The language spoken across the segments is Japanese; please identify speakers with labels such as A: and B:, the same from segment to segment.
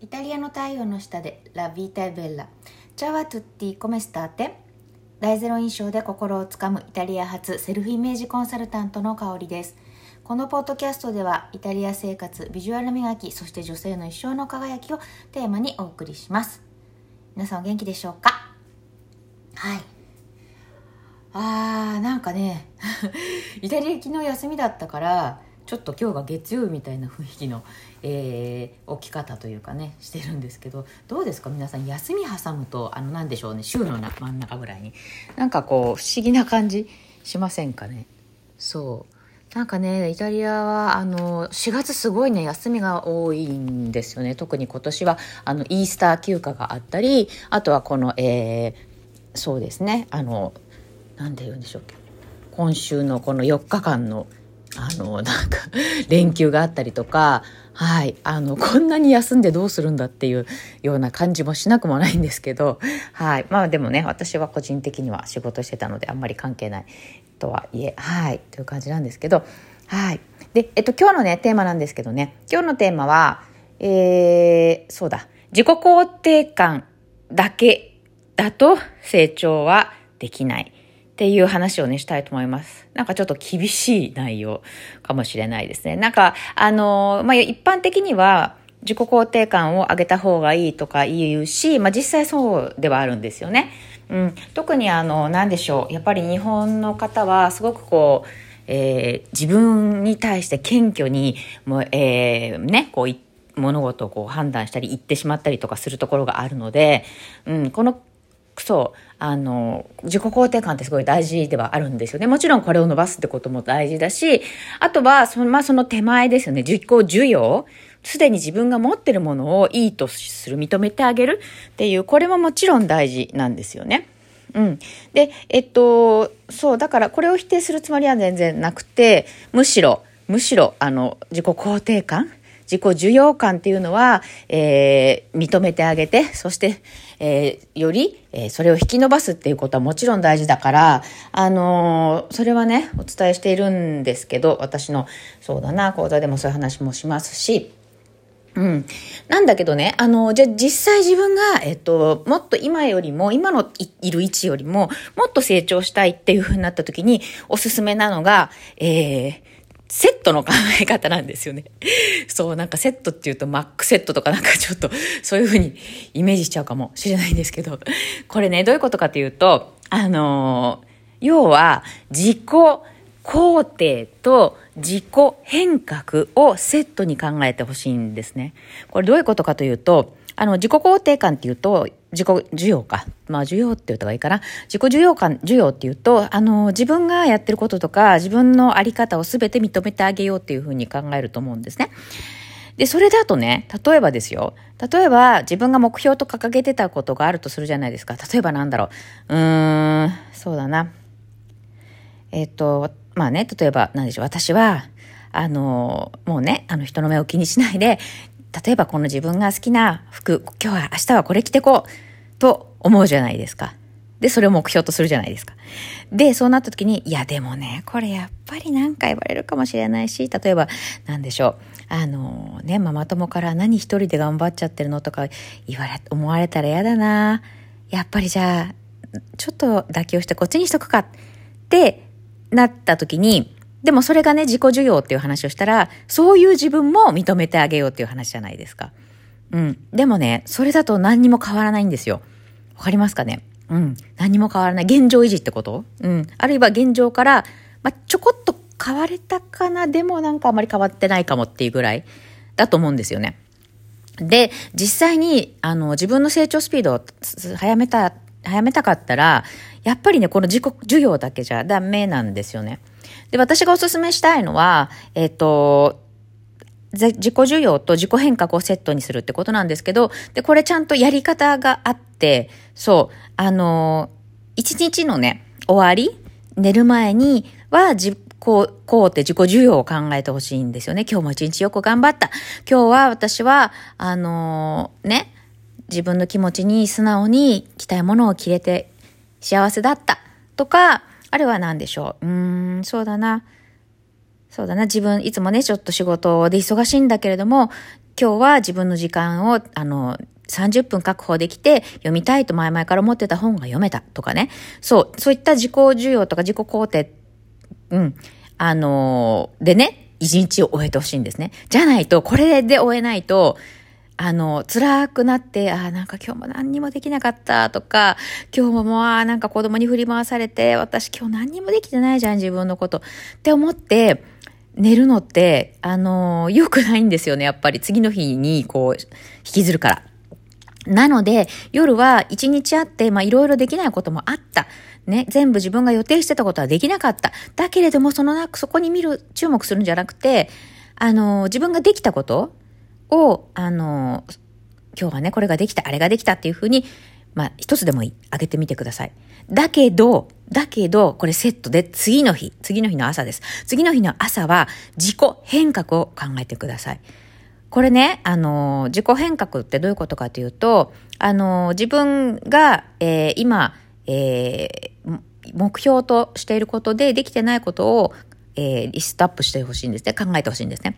A: イタリアの太陽の下でラ・ビータ・ベッラチャワ・トゥッティ・コメスターテ大ゼロ印象で心をつかむイタリア発セルフイメージコンサルタントの香りです。このポッドキャストではイタリア生活ビジュアル磨きそして女性の一生の輝きをテーマにお送りします。皆さんお元気でしょうか？はい。あーなんかね イタリア昨日休みだったからちょっと今日が月曜日みたいな雰囲気の、えー、置き方というかねしてるんですけどどうですか？皆さん休み挟むとあの何でしょうね？週の真ん中ぐらいに。なんかこう不思議な感じしませんかね？そう。なんかねイタリアはあの4月すごいね休みが多いんですよね。特に今年はあのイースター休暇があったりあとはこの、えー、そうですね。あの何て言うんでしょう今週のこの4日間のあの、なんか、連休があったりとか、はい、あの、こんなに休んでどうするんだっていうような感じもしなくもないんですけど、はい、まあでもね、私は個人的には仕事してたのであんまり関係ないとはいえ、はい、という感じなんですけど、はい。で、えっと、今日のね、テーマなんですけどね、今日のテーマは、えー、そうだ、自己肯定感だけだと成長はできない。っていう話をね、したいと思います。なんかちょっと厳しい内容かもしれないですね。なんか、あの、まあ、一般的には、自己肯定感を上げた方がいいとか言うし、まあ、実際そうではあるんですよね。うん。特にあの、なんでしょう。やっぱり日本の方はすごくこう、えー、自分に対して謙虚に、もう、えー、ね、こう、物事をこう判断したり言ってしまったりとかするところがあるので、うん、このそ、あの、自己肯定感ってすごい大事ではあるんですよね。もちろんこれを伸ばすってことも大事だし、あとは、その、まあ、その手前ですよね。自己需要。すでに自分が持ってるものをいいとする、認めてあげるっていう、これももちろん大事なんですよね。うん。で、えっと、そう、だからこれを否定するつもりは全然なくて、むしろ、むしろ、あの、自己肯定感自己需要感っていうのは、えー、認めてあげて、そして、えー、より、えー、それを引き伸ばすっていうことはもちろん大事だから、あのー、それはね、お伝えしているんですけど、私の、そうだな、講座でもそういう話もしますし、うん。なんだけどね、あの、じゃ実際自分が、えっと、もっと今よりも、今のいる位置よりも、もっと成長したいっていう風になった時に、おすすめなのが、えー、セットの考え方なんですよね。そう、なんかセットっていうとマックセットとかなんかちょっとそういう風にイメージしちゃうかもしれないんですけど、これね、どういうことかっていうと、あのー、要は自己肯定と自己変革をセットに考えてほしいんですね。これどういうことかというと、あの、自己肯定感っていうと、自己需要か。まあ、需要って言った方がいいかな。自己需要感、需要っていうと、あの、自分がやってることとか、自分のあり方を全て認めてあげようっていうふうに考えると思うんですね。で、それだとね、例えばですよ。例えば、自分が目標と掲げてたことがあるとするじゃないですか。例えばなんだろう。うーん、そうだな。えっ、と、まあね、例えば、何でしょう。私は、あの、もうね、あの人の目を気にしないで、例えばこの自分が好きな服、今日は明日はこれ着てこうと思うじゃないですか。で、それを目標とするじゃないですか。で、そうなった時に、いや、でもね、これやっぱり何か言われるかもしれないし、例えば、なんでしょう。あの、ね、ママ友から何一人で頑張っちゃってるのとか言われ、思われたら嫌だな。やっぱりじゃあ、ちょっと妥協してこっちにしとくかってなった時に、でもそれがね、自己需要っていう話をしたら、そういう自分も認めてあげようっていう話じゃないですか。うん。でもね、それだと何にも変わらないんですよ。わかりますかね？うん。何にも変わらない。現状維持ってこと？うん。あるいは現状から、まあ、ちょこっと変われたかな、でもなんかあまり変わってないかもっていうぐらいだと思うんですよね。で、実際に、あの、自分の成長スピードを早めた、早めたかったら、やっぱりね、この自己需要だけじゃダメなんですよね。で、私がお勧めしたいのは、えっ、と、自己需要と自己変革をセットにするってことなんですけど、で、これちゃんとやり方があって、そう、あの、一日のね、終わり、寝る前には自こう、こうって自己需要を考えてほしいんですよね。今日も一日よく頑張った。今日は私は、あの、ね、自分の気持ちに素直に着たいものを着れて幸せだった。とか、あれは何でしょう？うーん、そうだな。そうだな。自分、いつもね、ちょっと仕事で忙しいんだけれども、今日は自分の時間を、あの、30分確保できて読みたいと前々から思ってた本が読めたとかね。そう、そういった自己需要とか自己肯定、うん、あの、でね、一日を終えてほしいんですね。じゃないと、これで終えないと、あの、辛くなって、ああ、なんか今日も何にもできなかったとか、今日ももう、なんか子供に振り回されて、私今日何にもできてないじゃん、自分のこと。って思って、寝るのって、あの、良くないんですよね、やっぱり。次の日に、こう、引きずるから。なので、夜は一日あって、まあいろいろできないこともあった。ね、全部自分が予定してたことはできなかった。だけれども、そのな、そこに見る、注目するんじゃなくて、あの、自分ができたことを、あの、今日はね、これができた、あれができたっていうふうに、まあ、一つでもいい。あげてみてください。だけど、だけど、これセットで次の日、次の日の朝です。次の日の朝は自己変革を考えてください。これね、あの、自己変革ってどういうことかというと、あの、自分が、えー、今、えー、目標としていることでできてないことを、えー、リストアップしてほしいんですね。考えてほしいんですね。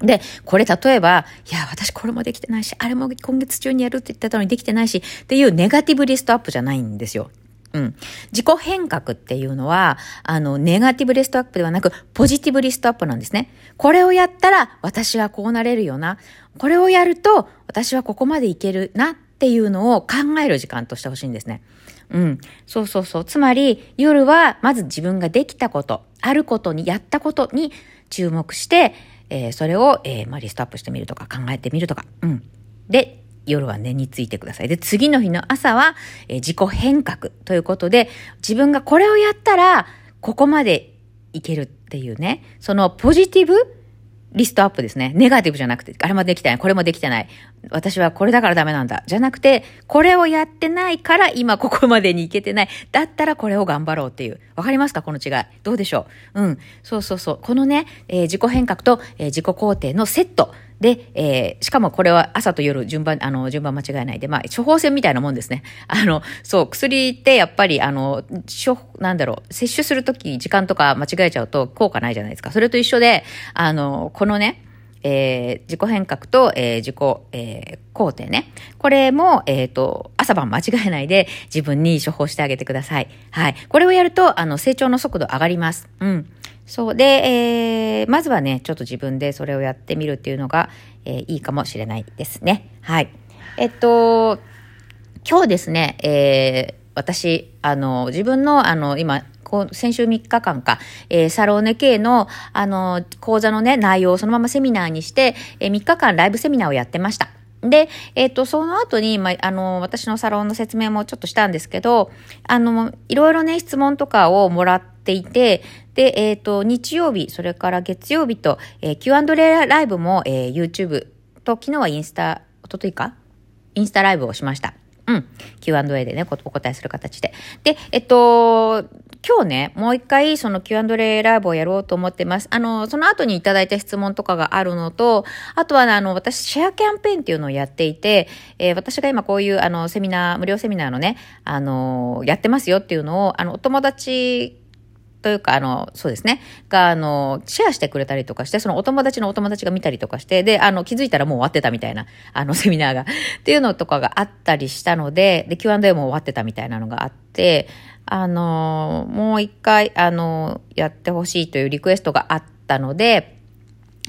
A: で、これ例えば、いや、私これもできてないし、あれも今月中にやるって言ってたのにできてないし、っていうネガティブリストアップじゃないんですよ。うん。自己変革っていうのは、あの、ネガティブリストアップではなく、ポジティブリストアップなんですね。これをやったら、私はこうなれるよな。これをやると、私はここまでいけるなっていうのを考える時間としてほしいんですね。うん。そうそうそう。つまり、夜は、まず自分ができたこと、あることに、やったことに注目して、えー、それを、えー、まあ、リストアップしてみるとか考えてみるとか。うん。で、夜は寝についてください。で、次の日の朝は、えー、自己変革ということで、自分がこれをやったら、ここまでいけるっていうね、そのポジティブリストアップですね。ネガティブじゃなくて、あれもできてない、これもできてない。私はこれだからダメなんだ。じゃなくて、これをやってないから今ここまでに行けてない。だったらこれを頑張ろうっていう。わかりますか？この違い。どうでしょう？うん。そうそうそう。このね、えー、自己変革と、えー、自己肯定のセット。で、えー、しかもこれは朝と夜順番、あの、順番間違えないで、まあ、処方箋みたいなもんですね。あの、そう、薬ってやっぱり、あの、処、なんだろう、摂取するとき時間とか間違えちゃうと効果ないじゃないですか。それと一緒で、あの、このね、えー、自己変革と、えー、自己、えー、肯定ね。これも、えっ、ー、と、朝晩間違えないで自分に処方してあげてください。はい。これをやると、あの、成長の速度上がります。うん。そう。で、えー、まずはね、ちょっと自分でそれをやってみるっていうのが、えー、いいかもしれないですね。はい。えっと、今日ですね、えー、私、あの、自分の、あの、今、こう先週3日間か、えー、サローネ系の、あの、講座のね、内容をそのままセミナーにして、えー、3日間ライブセミナーをやってました。で、えっ、ー、と、その後に、まあ、あの、私のサロンの説明もちょっとしたんですけど、あの、いろいろね、質問とかをもらっていて、で、えっ、ー、と、日曜日、それから月曜日と、えー、Q&A ライブも、えー、YouTube と、昨日はインスタ、おとといか？インスタライブをしました。うん。Q&A でね、お答えする形で。で、えっと、今日ね、もう一回その Q&A ライブをやろうと思ってます。あの、その後にいただいた質問とかがあるのと、あとはね、あの、私、シェアキャンペーンっていうのをやっていて、えー、私が今こういう、あの、セミナー、無料セミナーのね、あの、やってますよっていうのを、あの、お友達というか、あの、そうですね。が、あの、シェアしてくれたりとかして、そのお友達のお友達が見たりとかして、で、あの、気づいたらもう終わってたみたいな、あの、セミナーが っていうのとかがあったりしたので、で、Q&A も終わってたみたいなのがあって、あの、もう一回、あの、やってほしいというリクエストがあったので、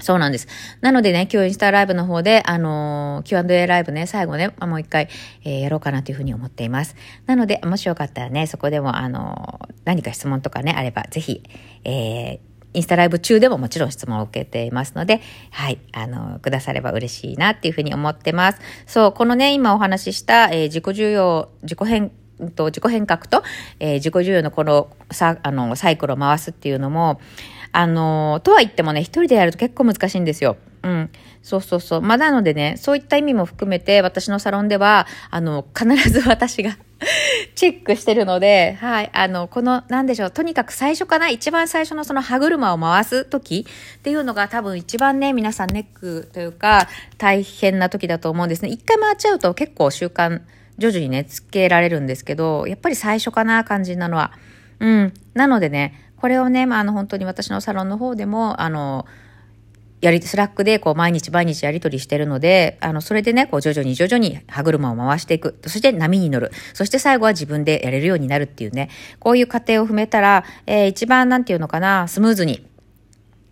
A: そうなんです。なのでね、今日インスタライブの方で、あのー、Q&A ライブね、最後ね、もう一回、えー、やろうかなというふうに思っています。なので、もしよかったらね、そこでも、あのー、何か質問とかね、あれば、ぜひ、えー、インスタライブ中でももちろん質問を受けていますので、はい、あの、くだされば嬉しいなっていうふうに思ってます。そう、このね、今お話しした、えー、自己重要、自己変と自己変革と、えー、自己需要のこのさあのサイクルを回すっていうのも、あの、とは言ってもね、一人でやると結構難しいんですよ。うん。そうそうそう。まあ、なのでね、そういった意味も含めて、私のサロンでは、あの、必ず私が チェックしてるので、はい。あの、この、なんでしょう。とにかく最初かな、一番最初のその歯車を回す時っていうのが多分一番ね、皆さんネックというか、大変な時だと思うんですね。一回回っちゃうと結構習慣、徐々にね、つけられるんですけど、やっぱり最初かな、肝心なのは。うん。なのでね、これをね、まあ、あの、本当に私のサロンの方でも、あの、やり、 Slack でこう毎日毎日やり取りしてるので、あの、それでね、こう徐々に徐々に歯車を回していく。そして波に乗る。そして最後は自分でやれるようになるっていうね、こういう過程を踏めたら、えー、一番なんていうのかな、スムーズに、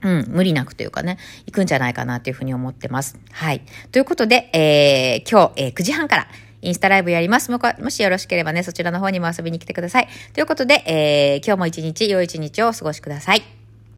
A: うん、無理なくというかね、行くんじゃないかなというふうに思ってます。はい。ということで、えー、今日、えー、9時半から、インスタライブやります。もしよろしければね、そちらの方にも遊びに来てください。ということで、えー、今日も一日、良い一日をお過ごしください。